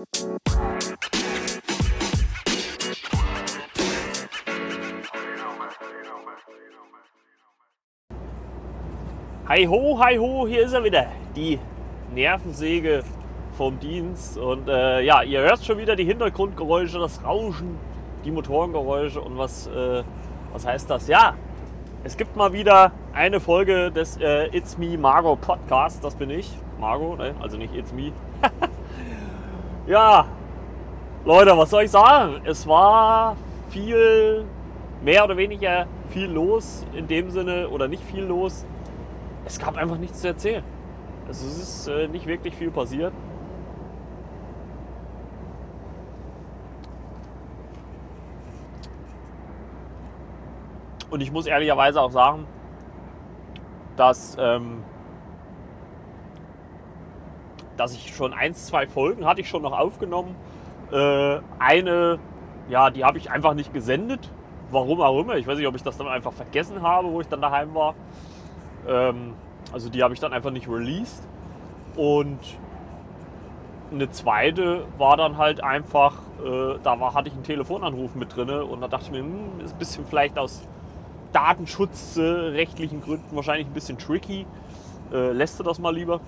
Hi ho, hi ho, hier ist er wieder, die Nervensäge vom Dienst. Und äh, ja, ihr hört schon wieder die Hintergrundgeräusche, das Rauschen, die Motorengeräusche und was, äh, was heißt das? Ja, es gibt mal wieder eine Folge des äh, It's Me Margo Podcast, das bin ich, Margo, ne? also nicht It's Me. ja, Leute, was soll ich sagen? Es war viel, mehr oder weniger viel los in dem Sinne oder nicht viel los es gab einfach nichts zu erzählen. Also es ist äh, nicht wirklich viel passiert. Und ich muss ehrlicherweise auch sagen, dass, ähm, dass ich schon eins, zwei Folgen hatte ich schon noch aufgenommen. Äh, eine, ja, die habe ich einfach nicht gesendet. Warum auch immer. Ich weiß nicht, ob ich das dann einfach vergessen habe, wo ich dann daheim war. Ähm, also die habe ich dann einfach nicht released. Und eine zweite war dann halt einfach, äh, da war, hatte ich einen Telefonanruf mit drin und da dachte ich mir, hm, ist ein bisschen vielleicht aus datenschutzrechtlichen Gründen wahrscheinlich ein bisschen tricky. Äh, lässt du das mal lieber?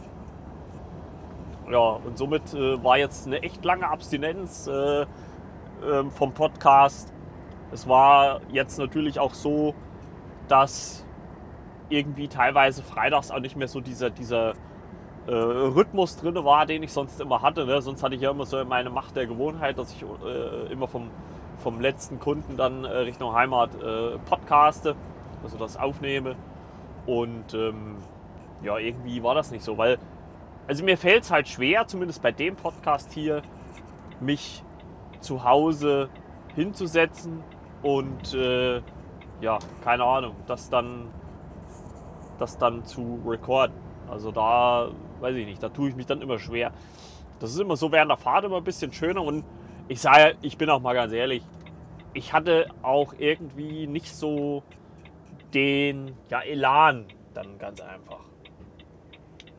Ja, und somit äh, war jetzt eine echt lange Abstinenz äh, ähm, vom Podcast. Es war jetzt natürlich auch so, dass irgendwie teilweise freitags auch nicht mehr so dieser, dieser äh, Rhythmus drin war, den ich sonst immer hatte. Ne? Sonst hatte ich ja immer so meine Macht der Gewohnheit, dass ich äh, immer vom, vom letzten Kunden dann äh, Richtung Heimat äh, podcaste, also das aufnehme. Und ähm, ja, irgendwie war das nicht so, weil, also mir fällt es halt schwer, zumindest bei dem Podcast hier, mich zu Hause hinzusetzen und äh, ja, keine Ahnung, das dann das dann zu recorden. Also da, weiß ich nicht, da tue ich mich dann immer schwer. Das ist immer so während der Fahrt immer ein bisschen schöner und ich sage, ich bin auch mal ganz ehrlich, ich hatte auch irgendwie nicht so den ja, Elan dann ganz einfach.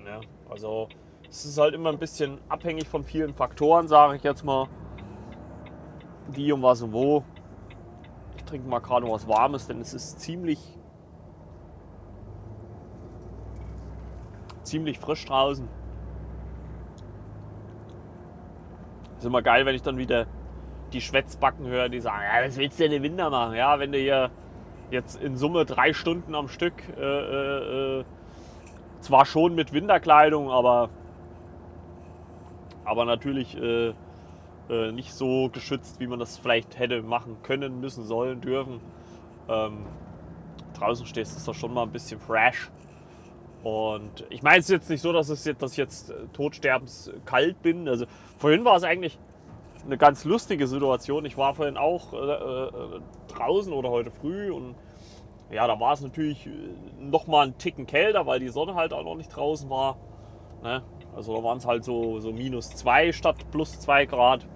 Ja, also es ist halt immer ein bisschen abhängig von vielen Faktoren, sage ich jetzt mal. Wie und was und wo. Ich trinke mal gerade was Warmes, denn es ist ziemlich ziemlich frisch draußen. Ist immer geil, wenn ich dann wieder die Schwätzbacken höre, die sagen, ja, was willst du denn im Winter machen? Ja, wenn du hier jetzt in Summe drei Stunden am Stück, äh, äh, äh zwar schon mit Winterkleidung, aber, aber natürlich äh, äh, nicht so geschützt, wie man das vielleicht hätte machen können, müssen, sollen, dürfen. Ähm, draußen stehst, ist das schon mal ein bisschen fresh. Und ich meine es ist jetzt nicht so, dass, es jetzt, dass ich jetzt äh, totsterbenskalt bin. Also vorhin war es eigentlich eine ganz lustige Situation. Ich war vorhin auch äh, äh, draußen oder heute früh und ja, da war es natürlich äh, noch mal einen Ticken kälter, weil die Sonne halt auch noch nicht draußen war. Ne? Also da waren es halt so, so minus zwei statt plus zwei Grad.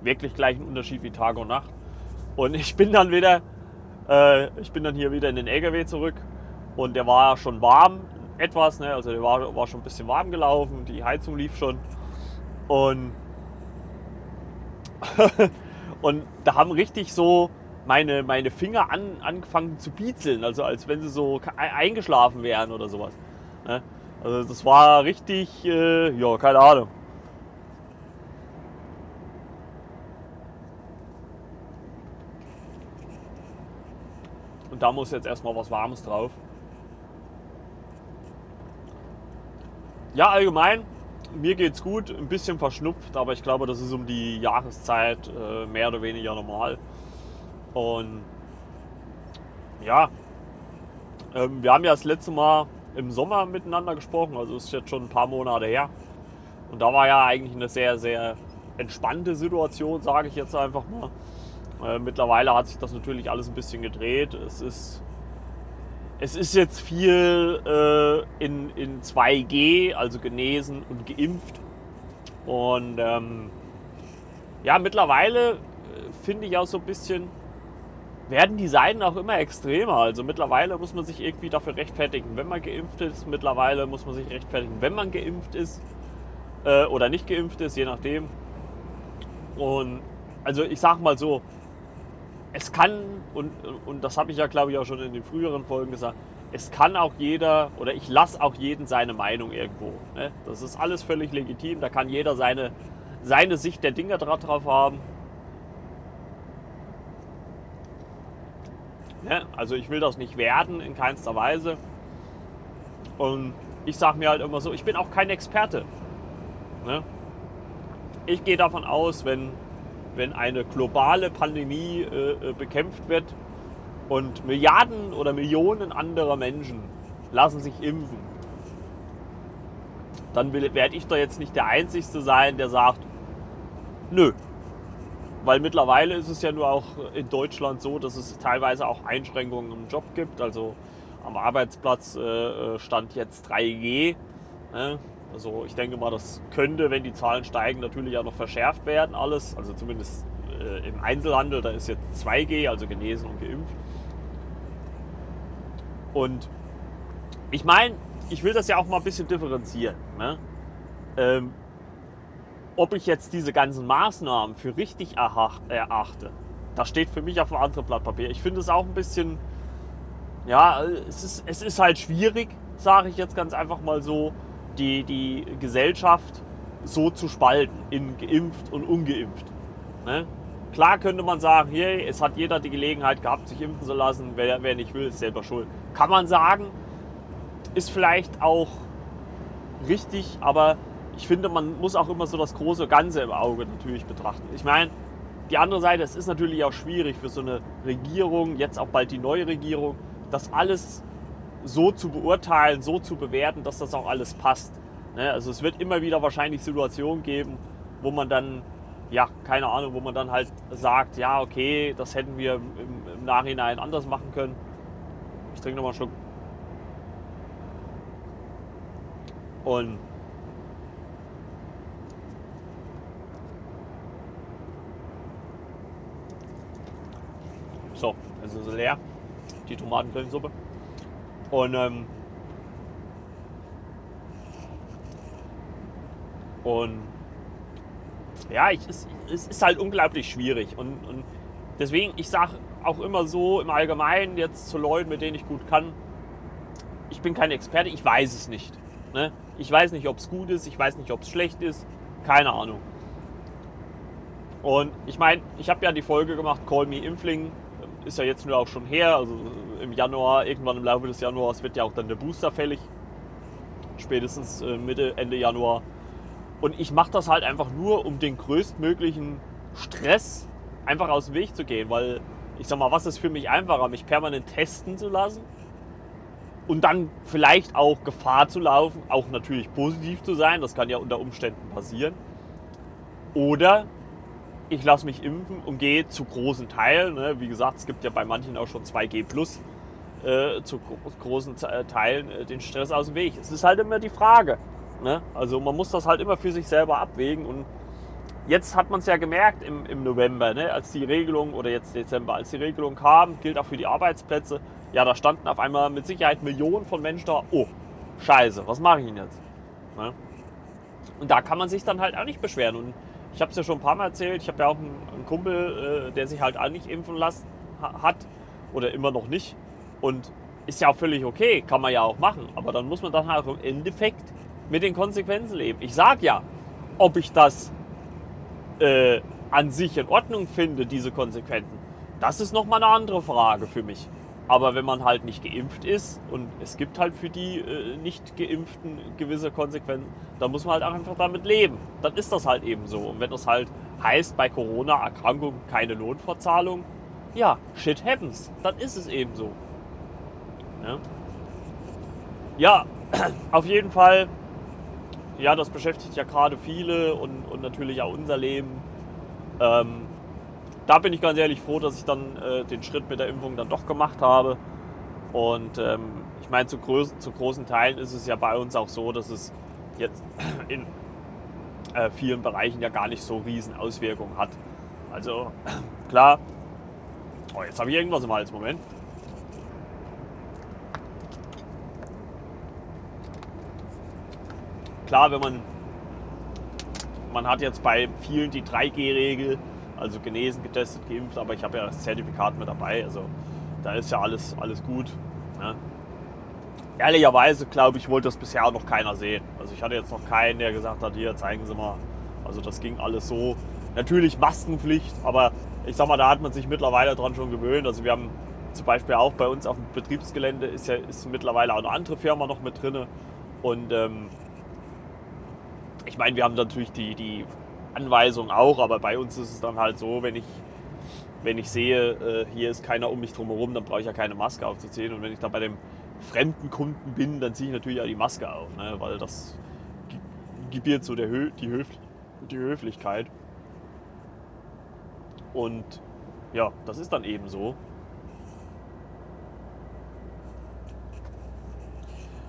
Wirklich gleich ein Unterschied wie Tag und Nacht. Und ich bin dann wieder, äh, ich bin dann hier wieder in den LKW zurück und der war schon warm, etwas, ne? also der war, war schon ein bisschen warm gelaufen, die Heizung lief schon. Und, und da haben richtig so meine, meine Finger an, angefangen zu biezeln, also als wenn sie so eingeschlafen wären oder sowas. Ne? Also das war richtig, äh, ja, keine Ahnung. Und da muss jetzt erstmal was Warmes drauf. Ja, allgemein, mir geht's gut, ein bisschen verschnupft, aber ich glaube, das ist um die Jahreszeit äh, mehr oder weniger normal. Und ja, ähm, wir haben ja das letzte Mal im Sommer miteinander gesprochen, also ist jetzt schon ein paar Monate her. Und da war ja eigentlich eine sehr, sehr entspannte Situation, sage ich jetzt einfach mal. Äh, mittlerweile hat sich das natürlich alles ein bisschen gedreht. Es ist es ist jetzt viel äh, in, in 2G, also genesen und geimpft. Und ähm, ja, mittlerweile äh, finde ich auch so ein bisschen, werden die Seiten auch immer extremer. Also mittlerweile muss man sich irgendwie dafür rechtfertigen, wenn man geimpft ist. Mittlerweile muss man sich rechtfertigen, wenn man geimpft ist. äh, oder nicht geimpft ist, je nachdem. Und also ich sag mal so, es kann, und, und das habe ich ja glaube ich auch schon in den früheren Folgen gesagt, es kann auch jeder oder ich lasse auch jeden seine Meinung irgendwo. Ne? Das ist alles völlig legitim, da kann jeder seine, seine Sicht der Dinge drauf haben. Ne? Also ich will das nicht werden in keinster Weise. Und ich sage mir halt immer so, ich bin auch kein Experte. Ne? Ich gehe davon aus, wenn, wenn eine globale Pandemie äh, äh bekämpft wird und Milliarden oder Millionen anderer Menschen lassen sich impfen, dann werde ich da jetzt nicht der Einzige sein, der sagt, nö. Weil mittlerweile ist es ja nur auch in Deutschland so, dass es teilweise auch Einschränkungen im Job gibt. Also am Arbeitsplatz äh, äh stand jetzt 3G. Ne? Also ich denke mal, das könnte, wenn die Zahlen steigen, natürlich auch noch verschärft werden, alles. Also zumindest äh, im Einzelhandel, da ist jetzt 2G, also genesen und geimpft. Und ich meine, ich will das ja auch mal ein bisschen differenzieren. Ne? Ähm, ob ich jetzt diese ganzen Maßnahmen für richtig erachte, das steht für mich auf einem anderen Blatt Papier. Ich finde es auch ein bisschen, ja, es ist, es ist halt schwierig, sage ich jetzt ganz einfach mal so, die, die Gesellschaft so zu spalten in geimpft und ungeimpft. Ne? Klar könnte man sagen, hey, es hat jeder die Gelegenheit gehabt, sich impfen zu lassen. Wer, wer nicht will, ist selber schuld. Kann man sagen, ist vielleicht auch richtig, aber ich finde, man muss auch immer so das große Ganze im Auge natürlich betrachten. Ich meine, die andere Seite, es ist natürlich auch schwierig für so eine Regierung, jetzt auch bald die neue Regierung, das alles so zu beurteilen, so zu bewerten, dass das auch alles passt. Ne? Also es wird immer wieder wahrscheinlich Situationen geben, wo man dann, ja, keine Ahnung, wo man dann halt sagt, ja, okay, das hätten wir im, im Nachhinein anders machen können. Ich trinke nochmal einen Schluck. Und so, es ist leer, die Tomatengrillensuppe. Und, ähm, und ja, ich, es, es ist halt unglaublich schwierig. Und, und deswegen, ich sage auch immer so im Allgemeinen jetzt zu Leuten, mit denen ich gut kann, ich bin kein Experte, ich weiß es nicht. Ne? Ich weiß nicht, ob es gut ist, ich weiß nicht, ob es schlecht ist, keine Ahnung. Und ich meine, ich habe ja die Folge gemacht, Call Me Impfling, ist ja jetzt nur auch schon her, also im Januar, irgendwann im Laufe des Januars wird ja auch dann der Booster fällig. Spätestens äh, Mitte, Ende Januar. Und ich mache das halt einfach nur, um den größtmöglichen Stress einfach aus dem Weg zu gehen. Weil ich sag mal, was ist für mich einfacher, mich permanent testen zu lassen und dann vielleicht auch Gefahr zu laufen, auch natürlich positiv zu sein, das kann ja unter Umständen passieren. Oder ich lasse mich impfen und gehe zu großen Teilen, ne, wie gesagt, es gibt ja bei manchen auch schon 2G plus, äh, zu großen äh, Teilen äh, den Stress aus dem Weg. Es ist halt immer die Frage. Ne? Also man muss das halt immer für sich selber abwägen und jetzt hat man es ja gemerkt im, im November, ne, als die Regelung oder jetzt Dezember, als die Regelung kam, gilt auch für die Arbeitsplätze. Ja, da standen auf einmal mit Sicherheit Millionen von Menschen da. Oh, scheiße, was mache ich denn jetzt? Ne? Und da kann man sich dann halt auch nicht beschweren. Und ich habe es ja schon ein paar Mal erzählt, ich habe ja auch einen, einen Kumpel, äh, der sich halt auch nicht impfen lassen hat oder immer noch nicht. Und ist ja auch völlig okay, kann man ja auch machen. Aber dann muss man dann halt im Endeffekt mit den Konsequenzen leben. Ich sage ja, ob ich das äh, an sich in Ordnung finde, diese Konsequenzen, das ist nochmal eine andere Frage für mich. Aber wenn man halt nicht geimpft ist und es gibt halt für die äh, nicht geimpften gewisse Konsequenzen, dann muss man halt einfach damit leben. Dann ist das halt eben so. Und wenn das halt heißt, bei Corona-Erkrankung keine Lohnfortzahlung, ja, shit happens. Dann ist es eben so. Ja, ja auf jeden Fall, ja, das beschäftigt ja gerade viele und, und natürlich auch unser Leben. Ähm, da bin ich ganz ehrlich froh, dass ich dann äh, den Schritt mit der Impfung dann doch gemacht habe. Und ähm, ich meine, zu, zu, großen Teilen ist es ja bei uns auch so, dass es jetzt in äh, vielen Bereichen ja gar nicht so riesen Auswirkungen hat. Also klar, oh, jetzt habe ich irgendwas im Hals, Moment. Klar, wenn man man hat jetzt bei vielen die 3G-Regel, also genesen, getestet, geimpft, aber ich habe ja das Zertifikat mit dabei. Also da ist ja alles, alles gut. Ne? Ehrlicherweise, glaube ich, wollte das bisher auch noch keiner sehen. Also ich hatte jetzt noch keinen, der gesagt hat, hier, zeigen Sie mal. Also das ging alles so. Natürlich Maskenpflicht, aber ich sag mal, da hat man sich mittlerweile dran schon gewöhnt. Also wir haben zum Beispiel auch bei uns auf dem Betriebsgelände ist ja ist mittlerweile auch eine andere Firma noch mit drin. Und ähm, ich meine, wir haben natürlich die, die Anweisung auch, aber bei uns ist es dann halt so, wenn ich, wenn ich sehe, äh, hier ist keiner um mich drumherum, dann brauche ich ja keine Maske aufzuziehen. Und wenn ich da bei dem fremden Kunden bin, dann ziehe ich natürlich auch die Maske auf, ne? weil das gebiert so der Hö die, Höf die Höflichkeit. Und ja, das ist dann eben so.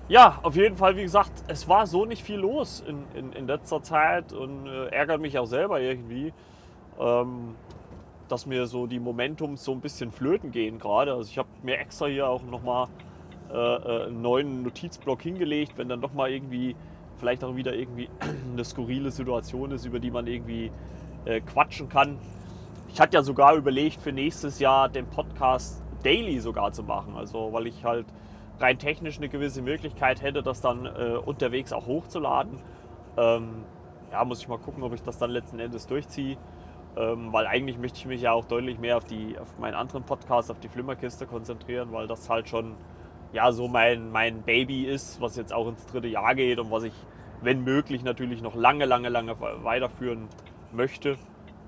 Ja, auf jeden Fall, wie gesagt, es war so nicht viel los in, in, in letzter Zeit und äh, ärgert mich auch selber irgendwie, ähm, dass mir so die Momentums so ein bisschen flöten gehen gerade. Also ich habe mir extra hier auch nochmal äh, äh, einen neuen Notizblock hingelegt, wenn dann doch mal irgendwie, vielleicht auch wieder irgendwie eine skurrile Situation ist, über die man irgendwie äh, quatschen kann. Ich hatte ja sogar überlegt, für nächstes Jahr den Podcast daily sogar zu machen. Also weil ich halt rein technisch eine gewisse Möglichkeit hätte, das dann äh, unterwegs auch hochzuladen. Ähm, ja, muss ich mal gucken, ob ich das dann letzten Endes durchziehe. Ähm, weil eigentlich möchte ich mich ja auch deutlich mehr auf, die, auf meinen anderen Podcast, auf die Flimmerkiste konzentrieren, weil das halt schon ja, so mein, mein Baby ist, was jetzt auch ins dritte Jahr geht und was ich, wenn möglich, natürlich noch lange, lange, lange weiterführen möchte.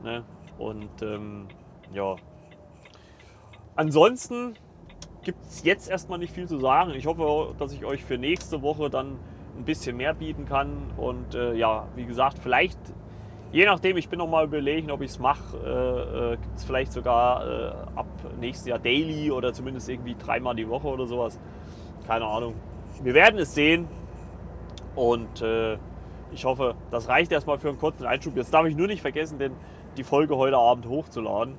Ne? Und ähm, ja. Ansonsten gibt es jetzt erstmal nicht viel zu sagen. Ich hoffe, dass ich euch für nächste Woche dann ein bisschen mehr bieten kann. Und äh, ja, wie gesagt, vielleicht, je nachdem, ich bin noch mal überlegen, ob ich es mache, äh, äh, gibt es vielleicht sogar äh, ab nächstes Jahr Daily oder zumindest irgendwie dreimal die Woche oder sowas. Keine Ahnung. Wir werden es sehen. Und äh, ich hoffe, das reicht erstmal für einen kurzen Einschub. Jetzt darf ich nur nicht vergessen, denn die Folge heute Abend hochzuladen.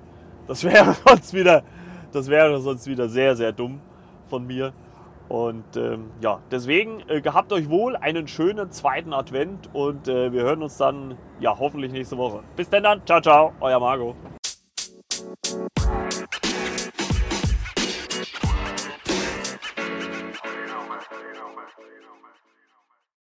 Das wäre sonst wieder das wäre sonst wieder sehr, sehr dumm von mir. Und ähm, ja, deswegen äh, gehabt euch wohl einen schönen zweiten Advent und äh, wir hören uns dann ja hoffentlich nächste Woche. Bis denn dann, ciao, ciao, euer Marco.